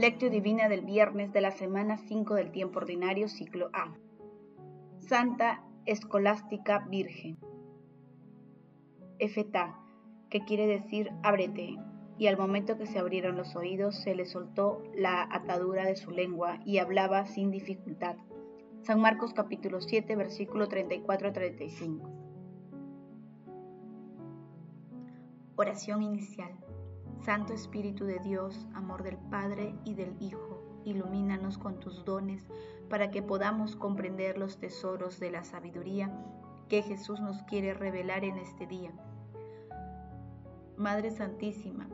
Lectio Divina del viernes de la semana 5 del tiempo ordinario, ciclo A. Santa Escolástica Virgen. Efetá, que quiere decir ábrete, y al momento que se abrieron los oídos se le soltó la atadura de su lengua y hablaba sin dificultad. San Marcos capítulo 7, versículo 34-35. Oración inicial. Santo Espíritu de Dios, amor del Padre y del Hijo, ilumínanos con tus dones para que podamos comprender los tesoros de la sabiduría que Jesús nos quiere revelar en este día. Madre Santísima,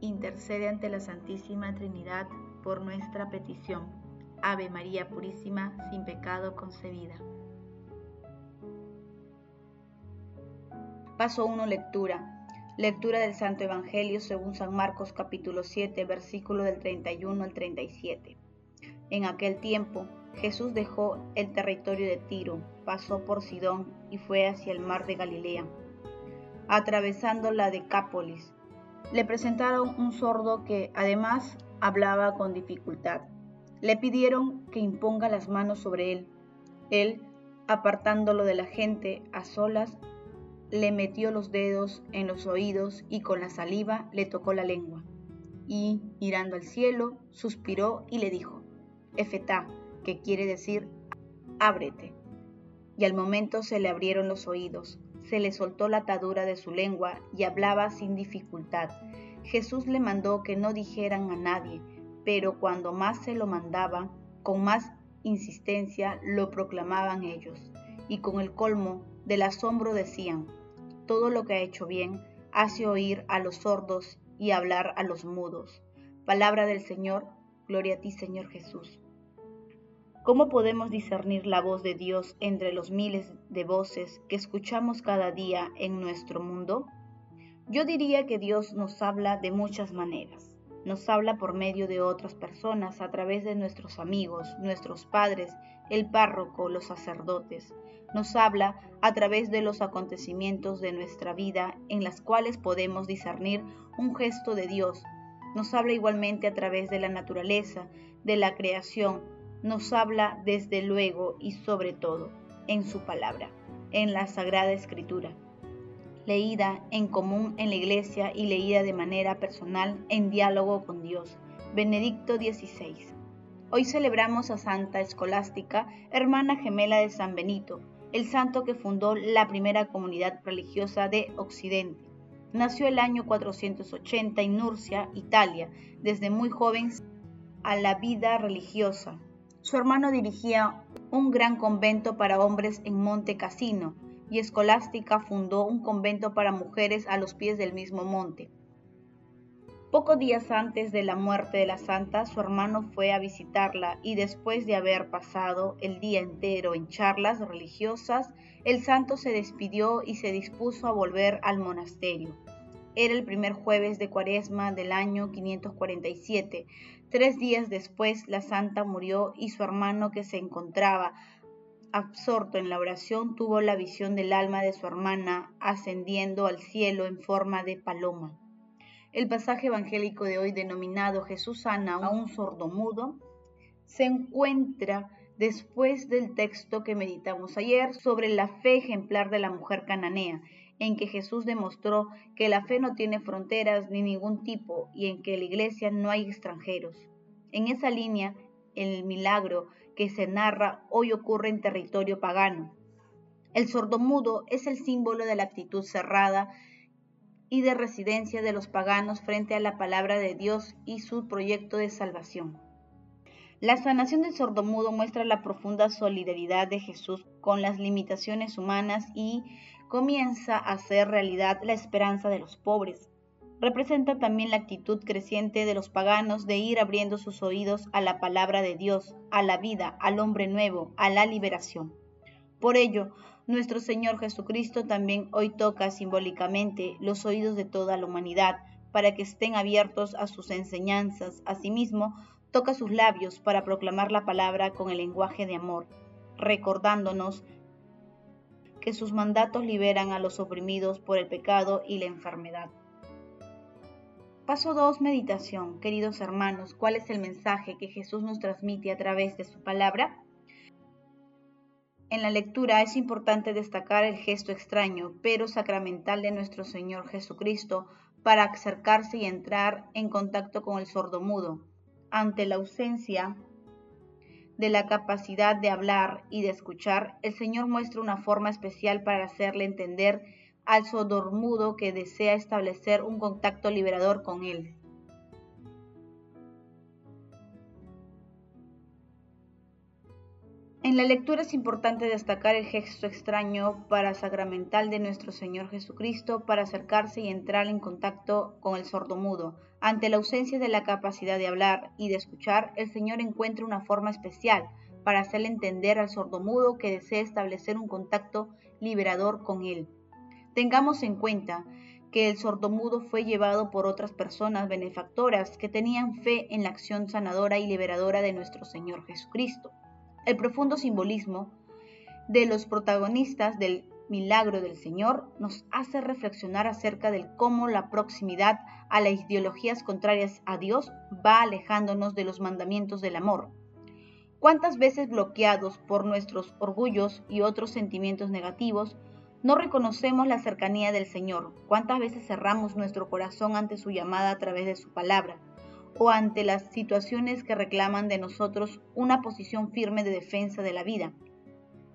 intercede ante la Santísima Trinidad por nuestra petición. Ave María Purísima, sin pecado concebida. Paso 1, lectura. Lectura del Santo Evangelio según San Marcos capítulo 7, versículo del 31 al 37. En aquel tiempo, Jesús dejó el territorio de Tiro, pasó por Sidón y fue hacia el mar de Galilea. Atravesando la Decápolis, le presentaron un sordo que además hablaba con dificultad. Le pidieron que imponga las manos sobre él. Él, apartándolo de la gente a solas, le metió los dedos en los oídos y con la saliva le tocó la lengua. Y, mirando al cielo, suspiró y le dijo, Efetá, que quiere decir, ábrete. Y al momento se le abrieron los oídos, se le soltó la atadura de su lengua y hablaba sin dificultad. Jesús le mandó que no dijeran a nadie, pero cuando más se lo mandaba, con más insistencia lo proclamaban ellos, y con el colmo del asombro decían, todo lo que ha hecho bien, hace oír a los sordos y hablar a los mudos. Palabra del Señor, gloria a ti Señor Jesús. ¿Cómo podemos discernir la voz de Dios entre los miles de voces que escuchamos cada día en nuestro mundo? Yo diría que Dios nos habla de muchas maneras. Nos habla por medio de otras personas, a través de nuestros amigos, nuestros padres, el párroco, los sacerdotes. Nos habla a través de los acontecimientos de nuestra vida en las cuales podemos discernir un gesto de Dios. Nos habla igualmente a través de la naturaleza, de la creación. Nos habla desde luego y sobre todo en su palabra, en la Sagrada Escritura leída en común en la iglesia y leída de manera personal en diálogo con Dios. Benedicto XVI. Hoy celebramos a Santa Escolástica, hermana gemela de San Benito, el santo que fundó la primera comunidad religiosa de Occidente. Nació el año 480 en Nurcia, Italia, desde muy joven a la vida religiosa. Su hermano dirigía un gran convento para hombres en Monte Cassino, y Escolástica fundó un convento para mujeres a los pies del mismo monte. Pocos días antes de la muerte de la santa, su hermano fue a visitarla y después de haber pasado el día entero en charlas religiosas, el santo se despidió y se dispuso a volver al monasterio. Era el primer jueves de cuaresma del año 547. Tres días después la santa murió y su hermano que se encontraba absorto en la oración, tuvo la visión del alma de su hermana ascendiendo al cielo en forma de paloma. El pasaje evangélico de hoy denominado Jesús sana a un sordomudo se encuentra después del texto que meditamos ayer sobre la fe ejemplar de la mujer cananea, en que Jesús demostró que la fe no tiene fronteras ni ningún tipo y en que en la iglesia no hay extranjeros. En esa línea, el milagro que se narra hoy ocurre en territorio pagano. El sordomudo es el símbolo de la actitud cerrada y de residencia de los paganos frente a la palabra de Dios y su proyecto de salvación. La sanación del sordomudo muestra la profunda solidaridad de Jesús con las limitaciones humanas y comienza a hacer realidad la esperanza de los pobres representa también la actitud creciente de los paganos de ir abriendo sus oídos a la palabra de Dios, a la vida, al hombre nuevo, a la liberación. Por ello, nuestro Señor Jesucristo también hoy toca simbólicamente los oídos de toda la humanidad para que estén abiertos a sus enseñanzas. Asimismo, toca sus labios para proclamar la palabra con el lenguaje de amor, recordándonos que sus mandatos liberan a los oprimidos por el pecado y la enfermedad. Paso 2. Meditación. Queridos hermanos, ¿cuál es el mensaje que Jesús nos transmite a través de su palabra? En la lectura es importante destacar el gesto extraño, pero sacramental de nuestro Señor Jesucristo para acercarse y entrar en contacto con el sordomudo. Ante la ausencia de la capacidad de hablar y de escuchar, el Señor muestra una forma especial para hacerle entender al sordomudo que desea establecer un contacto liberador con él. En la lectura es importante destacar el gesto extraño para sacramental de nuestro Señor Jesucristo para acercarse y entrar en contacto con el sordomudo. Ante la ausencia de la capacidad de hablar y de escuchar, el Señor encuentra una forma especial para hacerle entender al sordomudo que desea establecer un contacto liberador con él. Tengamos en cuenta que el sordomudo fue llevado por otras personas benefactoras que tenían fe en la acción sanadora y liberadora de nuestro Señor Jesucristo. El profundo simbolismo de los protagonistas del milagro del Señor nos hace reflexionar acerca de cómo la proximidad a las ideologías contrarias a Dios va alejándonos de los mandamientos del amor. ¿Cuántas veces bloqueados por nuestros orgullos y otros sentimientos negativos, no reconocemos la cercanía del Señor. ¿Cuántas veces cerramos nuestro corazón ante su llamada a través de su palabra? O ante las situaciones que reclaman de nosotros una posición firme de defensa de la vida.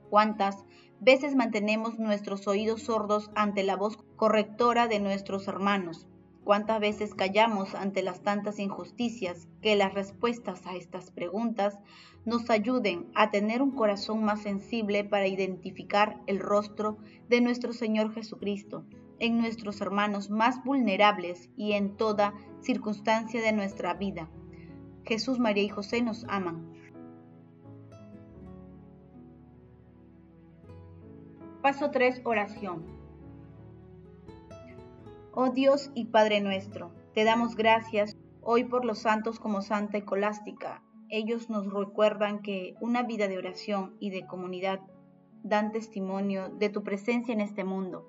¿Cuántas veces mantenemos nuestros oídos sordos ante la voz correctora de nuestros hermanos? ¿Cuántas veces callamos ante las tantas injusticias que las respuestas a estas preguntas nos ayuden a tener un corazón más sensible para identificar el rostro de nuestro Señor Jesucristo en nuestros hermanos más vulnerables y en toda circunstancia de nuestra vida? Jesús, María y José nos aman. Paso 3. Oración. Oh Dios y Padre nuestro, te damos gracias hoy por los santos como Santa Ecolástica. Ellos nos recuerdan que una vida de oración y de comunidad dan testimonio de tu presencia en este mundo.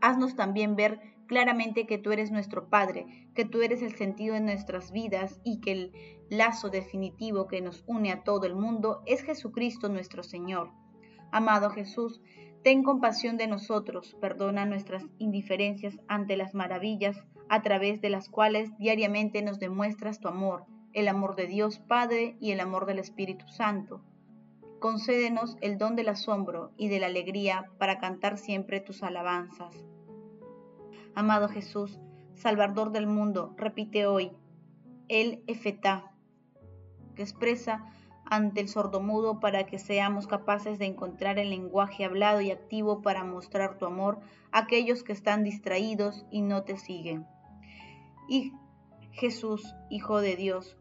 Haznos también ver claramente que tú eres nuestro Padre, que tú eres el sentido de nuestras vidas y que el lazo definitivo que nos une a todo el mundo es Jesucristo nuestro Señor. Amado Jesús, Ten compasión de nosotros, perdona nuestras indiferencias ante las maravillas a través de las cuales diariamente nos demuestras tu amor, el amor de Dios Padre y el amor del Espíritu Santo. Concédenos el don del asombro y de la alegría para cantar siempre tus alabanzas. Amado Jesús, Salvador del mundo, repite hoy, el Efetá, que expresa ante el sordomudo para que seamos capaces de encontrar el lenguaje hablado y activo para mostrar tu amor a aquellos que están distraídos y no te siguen. Y Jesús, Hijo de Dios,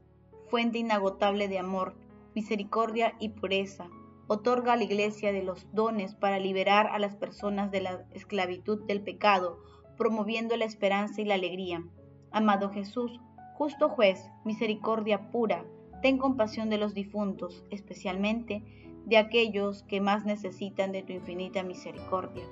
fuente inagotable de amor, misericordia y pureza, otorga a la Iglesia de los dones para liberar a las personas de la esclavitud del pecado, promoviendo la esperanza y la alegría. Amado Jesús, justo juez, misericordia pura, Ten compasión de los difuntos, especialmente de aquellos que más necesitan de tu infinita misericordia.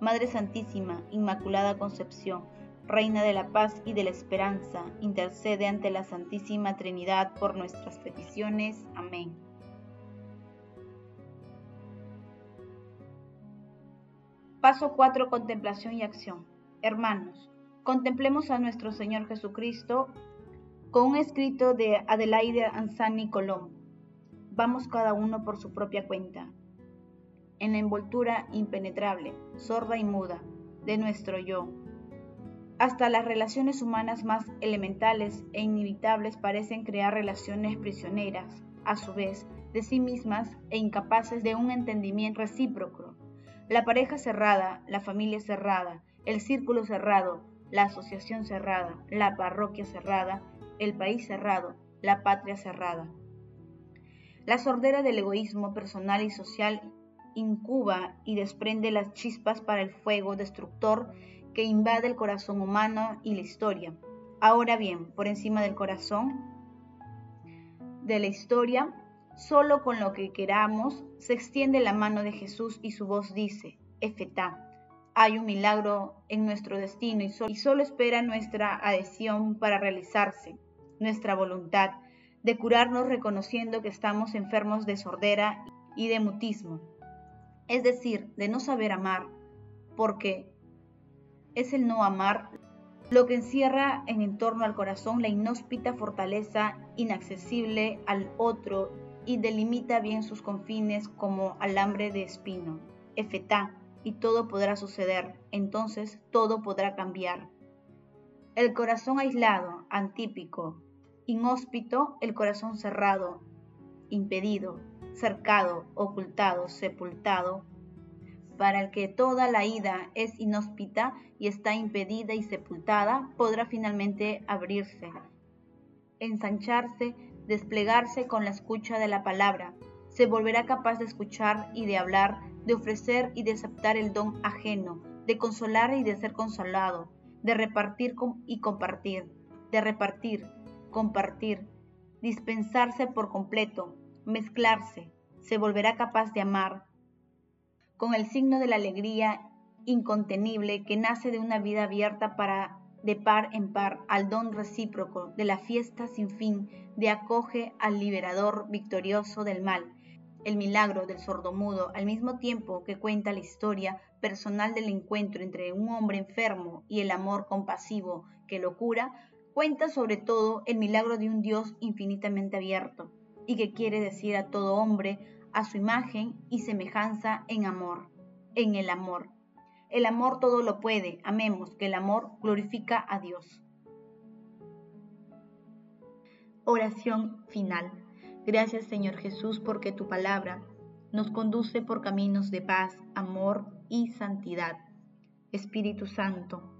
Madre Santísima, Inmaculada Concepción, Reina de la paz y de la esperanza, intercede ante la Santísima Trinidad por nuestras peticiones. Amén. Paso 4. Contemplación y acción. Hermanos, contemplemos a nuestro Señor Jesucristo con un escrito de Adelaide Anzani Colón. Vamos cada uno por su propia cuenta. En la envoltura impenetrable, sorda y muda, de nuestro yo. Hasta las relaciones humanas más elementales e inevitables parecen crear relaciones prisioneras, a su vez, de sí mismas e incapaces de un entendimiento recíproco. La pareja cerrada, la familia cerrada, el círculo cerrado, la asociación cerrada, la parroquia cerrada, el país cerrado, la patria cerrada. La sordera del egoísmo personal y social incuba y desprende las chispas para el fuego destructor que invade el corazón humano y la historia. Ahora bien, por encima del corazón de la historia, solo con lo que queramos, se extiende la mano de Jesús y su voz dice, Efetá, hay un milagro en nuestro destino y solo, espera nuestra adhesión para realizarse, nuestra voluntad de curarnos reconociendo que estamos enfermos de sordera y de mutismo, es decir, de no saber amar, porque es el no amar lo que encierra en torno al corazón la inhóspita fortaleza inaccesible al otro y delimita bien sus confines como alambre de espino. Efetá, y todo podrá suceder, entonces todo podrá cambiar. El corazón aislado, antípico, inhóspito, el corazón cerrado, impedido, cercado, ocultado, sepultado, para el que toda la ida es inhóspita y está impedida y sepultada, podrá finalmente abrirse, ensancharse, desplegarse con la escucha de la palabra, se volverá capaz de escuchar y de hablar, de ofrecer y de aceptar el don ajeno, de consolar y de ser consolado, de repartir y compartir, de repartir, compartir, dispensarse por completo, mezclarse, se volverá capaz de amar, con el signo de la alegría incontenible que nace de una vida abierta para de par en par al don recíproco de la fiesta sin fin de acoge al liberador victorioso del mal, el milagro del sordomudo, al mismo tiempo que cuenta la historia personal del encuentro entre un hombre enfermo y el amor compasivo que lo cura, cuenta sobre todo el milagro de un Dios infinitamente abierto y que quiere decir a todo hombre a su imagen y semejanza en amor, en el amor. El amor todo lo puede, amemos, que el amor glorifica a Dios. Oración final. Gracias Señor Jesús porque tu palabra nos conduce por caminos de paz, amor y santidad. Espíritu Santo,